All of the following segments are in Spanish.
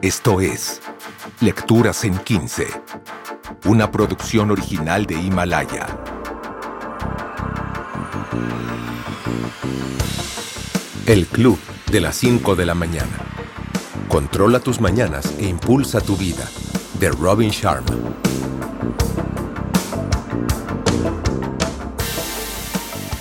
Esto es Lecturas en 15, una producción original de Himalaya. El Club de las 5 de la mañana. Controla tus mañanas e impulsa tu vida. De Robin Sharma.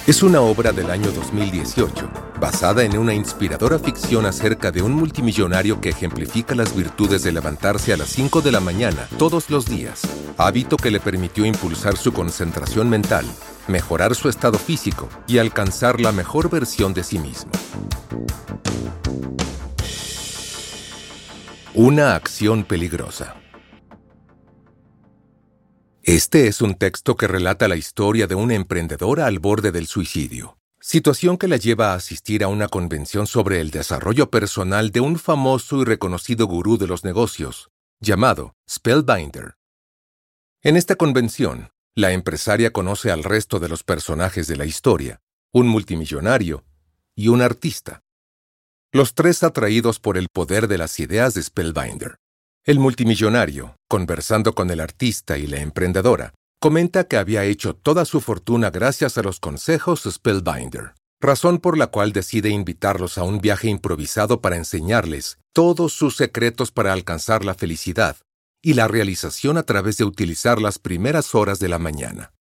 Es una obra del año 2018, basada en una inspiradora ficción acerca de un multimillonario que ejemplifica las virtudes de levantarse a las 5 de la mañana todos los días, hábito que le permitió impulsar su concentración mental, mejorar su estado físico y alcanzar la mejor versión de sí mismo. Una acción peligrosa. Este es un texto que relata la historia de una emprendedora al borde del suicidio, situación que la lleva a asistir a una convención sobre el desarrollo personal de un famoso y reconocido gurú de los negocios, llamado Spellbinder. En esta convención, la empresaria conoce al resto de los personajes de la historia, un multimillonario y un artista. Los tres atraídos por el poder de las ideas de Spellbinder. El multimillonario, conversando con el artista y la emprendedora, comenta que había hecho toda su fortuna gracias a los consejos Spellbinder, razón por la cual decide invitarlos a un viaje improvisado para enseñarles todos sus secretos para alcanzar la felicidad y la realización a través de utilizar las primeras horas de la mañana.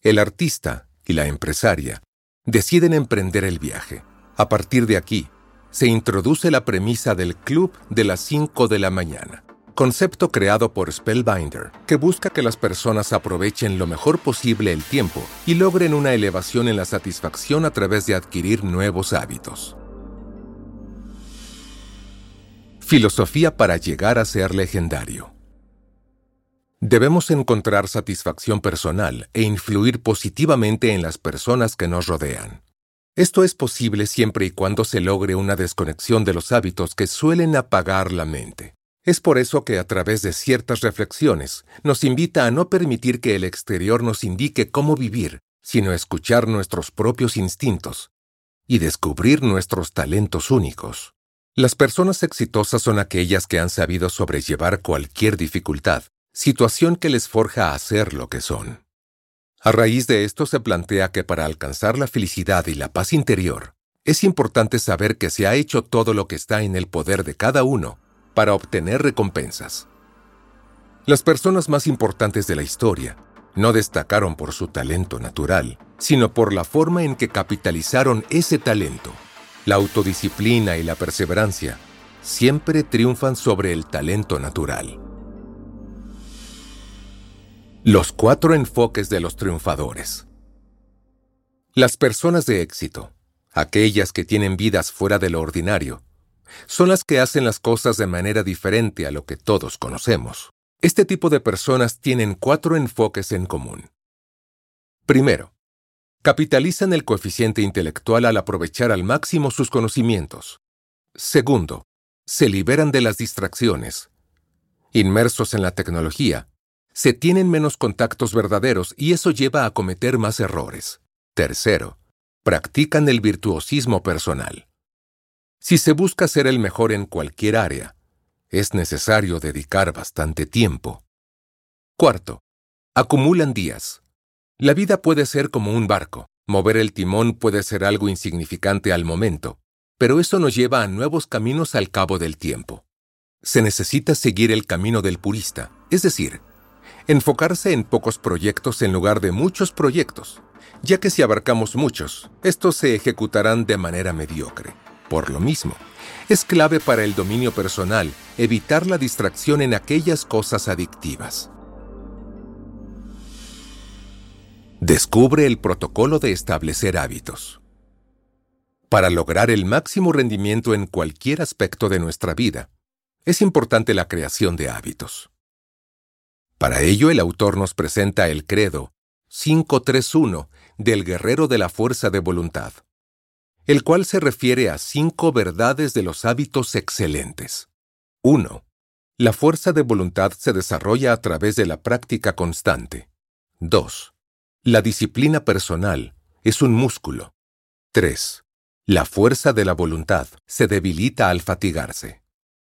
El artista y la empresaria deciden emprender el viaje. A partir de aquí, se introduce la premisa del club de las 5 de la mañana concepto creado por Spellbinder, que busca que las personas aprovechen lo mejor posible el tiempo y logren una elevación en la satisfacción a través de adquirir nuevos hábitos. Filosofía para llegar a ser legendario. Debemos encontrar satisfacción personal e influir positivamente en las personas que nos rodean. Esto es posible siempre y cuando se logre una desconexión de los hábitos que suelen apagar la mente. Es por eso que a través de ciertas reflexiones nos invita a no permitir que el exterior nos indique cómo vivir, sino escuchar nuestros propios instintos y descubrir nuestros talentos únicos. Las personas exitosas son aquellas que han sabido sobrellevar cualquier dificultad, situación que les forja a ser lo que son. A raíz de esto se plantea que para alcanzar la felicidad y la paz interior, es importante saber que se ha hecho todo lo que está en el poder de cada uno para obtener recompensas. Las personas más importantes de la historia no destacaron por su talento natural, sino por la forma en que capitalizaron ese talento. La autodisciplina y la perseverancia siempre triunfan sobre el talento natural. Los cuatro enfoques de los triunfadores. Las personas de éxito, aquellas que tienen vidas fuera de lo ordinario, son las que hacen las cosas de manera diferente a lo que todos conocemos. Este tipo de personas tienen cuatro enfoques en común. Primero, capitalizan el coeficiente intelectual al aprovechar al máximo sus conocimientos. Segundo, se liberan de las distracciones. Inmersos en la tecnología, se tienen menos contactos verdaderos y eso lleva a cometer más errores. Tercero, practican el virtuosismo personal. Si se busca ser el mejor en cualquier área, es necesario dedicar bastante tiempo. Cuarto, acumulan días. La vida puede ser como un barco. Mover el timón puede ser algo insignificante al momento, pero eso nos lleva a nuevos caminos al cabo del tiempo. Se necesita seguir el camino del purista, es decir, enfocarse en pocos proyectos en lugar de muchos proyectos, ya que si abarcamos muchos, estos se ejecutarán de manera mediocre. Por lo mismo, es clave para el dominio personal evitar la distracción en aquellas cosas adictivas. Descubre el protocolo de establecer hábitos. Para lograr el máximo rendimiento en cualquier aspecto de nuestra vida, es importante la creación de hábitos. Para ello, el autor nos presenta el credo 531 del guerrero de la fuerza de voluntad el cual se refiere a cinco verdades de los hábitos excelentes. 1. La fuerza de voluntad se desarrolla a través de la práctica constante. 2. La disciplina personal es un músculo. 3. La fuerza de la voluntad se debilita al fatigarse.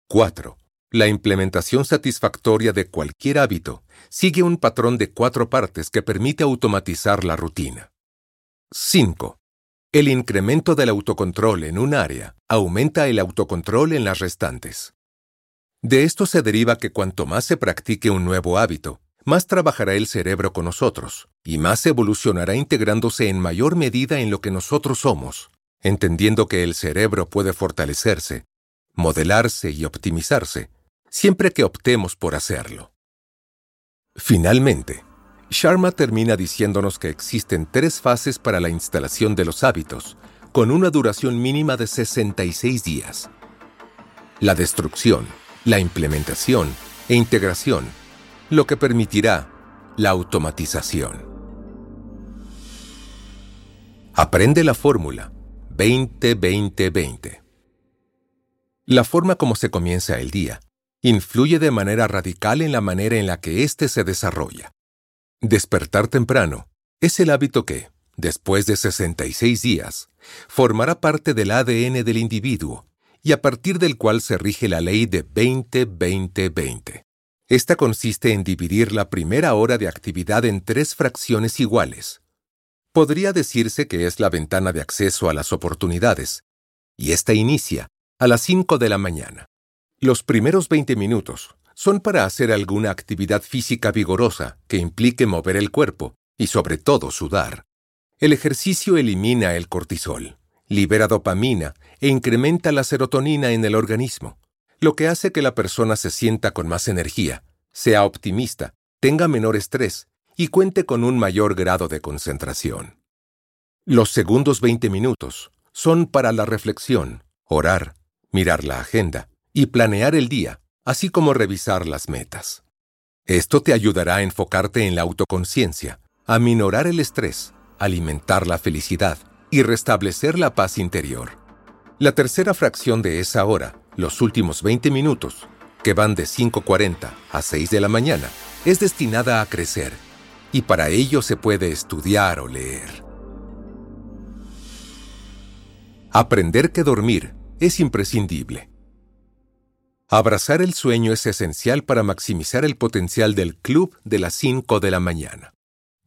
4. La implementación satisfactoria de cualquier hábito sigue un patrón de cuatro partes que permite automatizar la rutina. 5. El incremento del autocontrol en un área aumenta el autocontrol en las restantes. De esto se deriva que cuanto más se practique un nuevo hábito, más trabajará el cerebro con nosotros y más evolucionará integrándose en mayor medida en lo que nosotros somos, entendiendo que el cerebro puede fortalecerse, modelarse y optimizarse siempre que optemos por hacerlo. Finalmente, Sharma termina diciéndonos que existen tres fases para la instalación de los hábitos, con una duración mínima de 66 días. La destrucción, la implementación e integración, lo que permitirá la automatización. Aprende la fórmula 20-20-20. La forma como se comienza el día influye de manera radical en la manera en la que éste se desarrolla. Despertar temprano es el hábito que, después de 66 días, formará parte del ADN del individuo y a partir del cual se rige la ley de 20-20-20. Esta consiste en dividir la primera hora de actividad en tres fracciones iguales. Podría decirse que es la ventana de acceso a las oportunidades, y esta inicia a las 5 de la mañana. Los primeros 20 minutos son para hacer alguna actividad física vigorosa que implique mover el cuerpo y sobre todo sudar. El ejercicio elimina el cortisol, libera dopamina e incrementa la serotonina en el organismo, lo que hace que la persona se sienta con más energía, sea optimista, tenga menor estrés y cuente con un mayor grado de concentración. Los segundos 20 minutos son para la reflexión, orar, mirar la agenda, y planear el día, así como revisar las metas. Esto te ayudará a enfocarte en la autoconciencia, a minorar el estrés, alimentar la felicidad y restablecer la paz interior. La tercera fracción de esa hora, los últimos 20 minutos, que van de 5.40 a 6 de la mañana, es destinada a crecer, y para ello se puede estudiar o leer. Aprender que dormir es imprescindible. Abrazar el sueño es esencial para maximizar el potencial del club de las 5 de la mañana.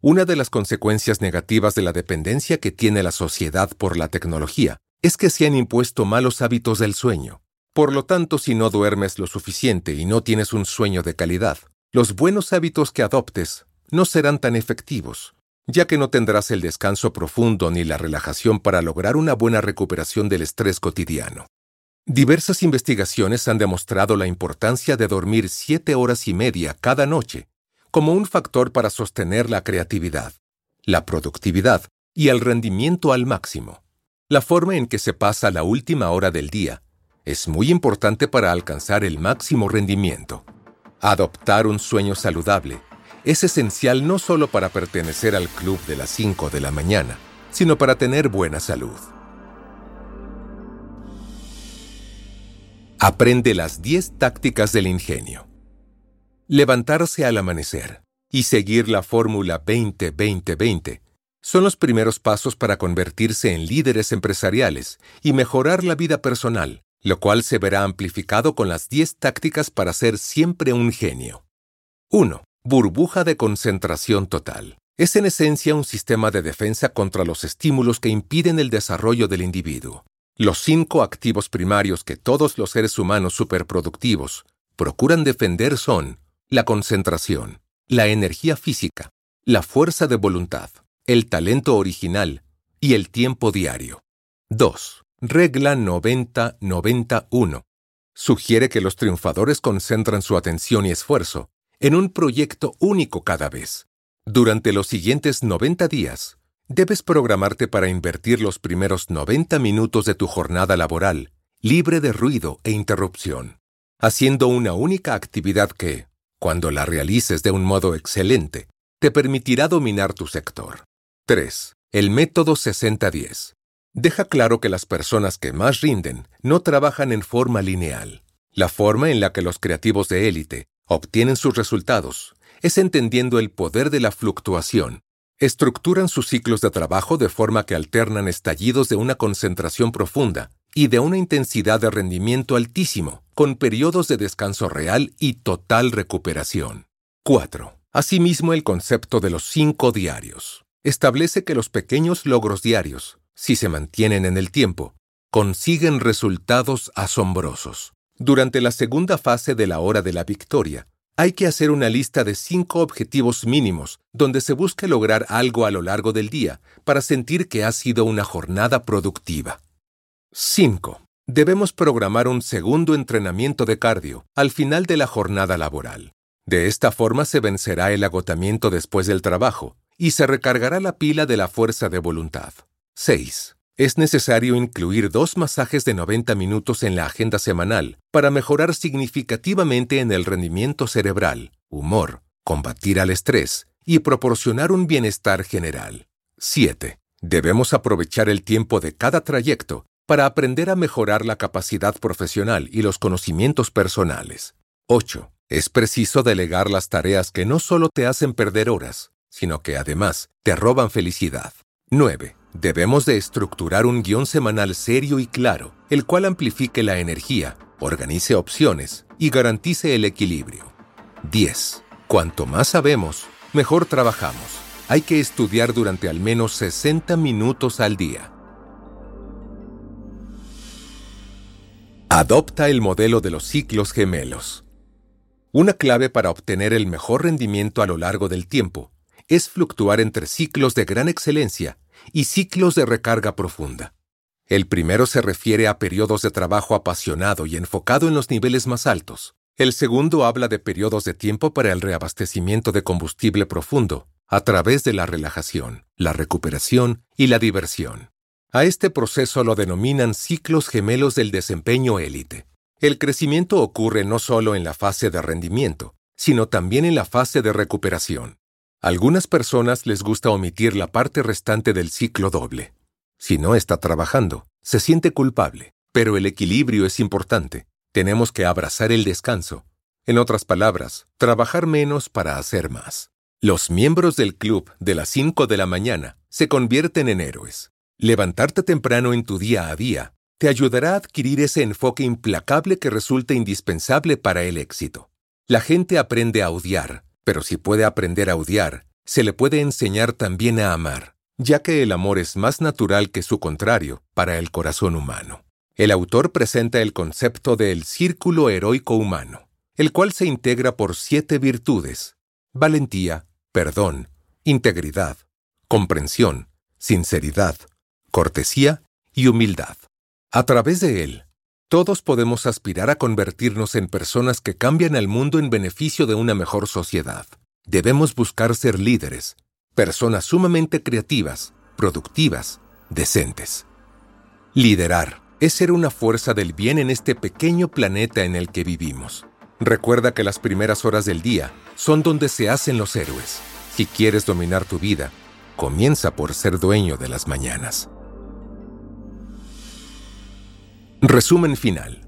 Una de las consecuencias negativas de la dependencia que tiene la sociedad por la tecnología es que se han impuesto malos hábitos del sueño. Por lo tanto, si no duermes lo suficiente y no tienes un sueño de calidad, los buenos hábitos que adoptes no serán tan efectivos, ya que no tendrás el descanso profundo ni la relajación para lograr una buena recuperación del estrés cotidiano. Diversas investigaciones han demostrado la importancia de dormir siete horas y media cada noche como un factor para sostener la creatividad, la productividad y el rendimiento al máximo. La forma en que se pasa la última hora del día es muy importante para alcanzar el máximo rendimiento. Adoptar un sueño saludable es esencial no solo para pertenecer al club de las 5 de la mañana, sino para tener buena salud. Aprende las 10 tácticas del ingenio. Levantarse al amanecer y seguir la fórmula 20-20-20 son los primeros pasos para convertirse en líderes empresariales y mejorar la vida personal, lo cual se verá amplificado con las 10 tácticas para ser siempre un genio. 1. Burbuja de concentración total. Es en esencia un sistema de defensa contra los estímulos que impiden el desarrollo del individuo. Los cinco activos primarios que todos los seres humanos superproductivos procuran defender son la concentración, la energía física, la fuerza de voluntad, el talento original y el tiempo diario. 2. Regla 90-91. Sugiere que los triunfadores concentran su atención y esfuerzo en un proyecto único cada vez. Durante los siguientes 90 días, Debes programarte para invertir los primeros 90 minutos de tu jornada laboral, libre de ruido e interrupción, haciendo una única actividad que, cuando la realices de un modo excelente, te permitirá dominar tu sector. 3. El método 60-10. Deja claro que las personas que más rinden no trabajan en forma lineal. La forma en la que los creativos de élite obtienen sus resultados es entendiendo el poder de la fluctuación estructuran sus ciclos de trabajo de forma que alternan estallidos de una concentración profunda y de una intensidad de rendimiento altísimo, con periodos de descanso real y total recuperación. 4. Asimismo, el concepto de los cinco diarios establece que los pequeños logros diarios, si se mantienen en el tiempo, consiguen resultados asombrosos. Durante la segunda fase de la hora de la victoria, hay que hacer una lista de cinco objetivos mínimos donde se busca lograr algo a lo largo del día para sentir que ha sido una jornada productiva. 5. Debemos programar un segundo entrenamiento de cardio al final de la jornada laboral. De esta forma se vencerá el agotamiento después del trabajo y se recargará la pila de la fuerza de voluntad. 6. Es necesario incluir dos masajes de 90 minutos en la agenda semanal para mejorar significativamente en el rendimiento cerebral, humor, combatir al estrés y proporcionar un bienestar general. 7. Debemos aprovechar el tiempo de cada trayecto para aprender a mejorar la capacidad profesional y los conocimientos personales. 8. Es preciso delegar las tareas que no solo te hacen perder horas, sino que además te roban felicidad. 9. Debemos de estructurar un guion semanal serio y claro, el cual amplifique la energía, organice opciones y garantice el equilibrio. 10. Cuanto más sabemos, mejor trabajamos. Hay que estudiar durante al menos 60 minutos al día. Adopta el modelo de los ciclos gemelos. Una clave para obtener el mejor rendimiento a lo largo del tiempo es fluctuar entre ciclos de gran excelencia y ciclos de recarga profunda. El primero se refiere a periodos de trabajo apasionado y enfocado en los niveles más altos. El segundo habla de periodos de tiempo para el reabastecimiento de combustible profundo, a través de la relajación, la recuperación y la diversión. A este proceso lo denominan ciclos gemelos del desempeño élite. El crecimiento ocurre no solo en la fase de rendimiento, sino también en la fase de recuperación. Algunas personas les gusta omitir la parte restante del ciclo doble. Si no está trabajando, se siente culpable, pero el equilibrio es importante. Tenemos que abrazar el descanso. En otras palabras, trabajar menos para hacer más. Los miembros del club de las 5 de la mañana se convierten en héroes. Levantarte temprano en tu día a día te ayudará a adquirir ese enfoque implacable que resulta indispensable para el éxito. La gente aprende a odiar, pero si puede aprender a odiar, se le puede enseñar también a amar, ya que el amor es más natural que su contrario para el corazón humano. El autor presenta el concepto del círculo heroico humano, el cual se integra por siete virtudes, valentía, perdón, integridad, comprensión, sinceridad, cortesía y humildad. A través de él, todos podemos aspirar a convertirnos en personas que cambian al mundo en beneficio de una mejor sociedad. Debemos buscar ser líderes, personas sumamente creativas, productivas, decentes. Liderar es ser una fuerza del bien en este pequeño planeta en el que vivimos. Recuerda que las primeras horas del día son donde se hacen los héroes. Si quieres dominar tu vida, comienza por ser dueño de las mañanas. Resumen final.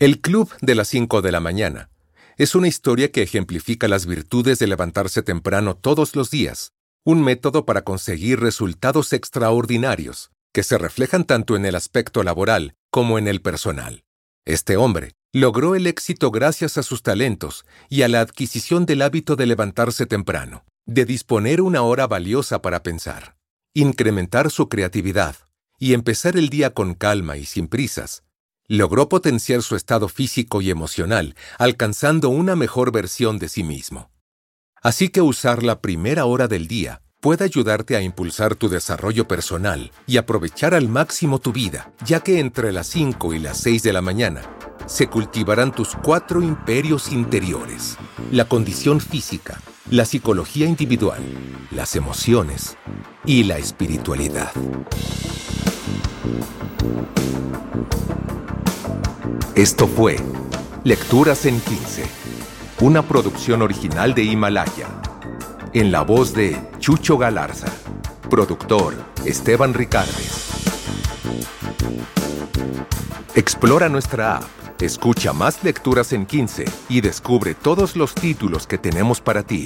El Club de las 5 de la mañana es una historia que ejemplifica las virtudes de levantarse temprano todos los días, un método para conseguir resultados extraordinarios que se reflejan tanto en el aspecto laboral como en el personal. Este hombre logró el éxito gracias a sus talentos y a la adquisición del hábito de levantarse temprano, de disponer una hora valiosa para pensar, incrementar su creatividad, y empezar el día con calma y sin prisas, logró potenciar su estado físico y emocional, alcanzando una mejor versión de sí mismo. Así que usar la primera hora del día puede ayudarte a impulsar tu desarrollo personal y aprovechar al máximo tu vida, ya que entre las 5 y las 6 de la mañana se cultivarán tus cuatro imperios interiores, la condición física, la psicología individual, las emociones y la espiritualidad. Esto fue Lecturas en 15, una producción original de Himalaya, en la voz de Chucho Galarza, productor Esteban Ricardes. Explora nuestra app, escucha más lecturas en 15 y descubre todos los títulos que tenemos para ti.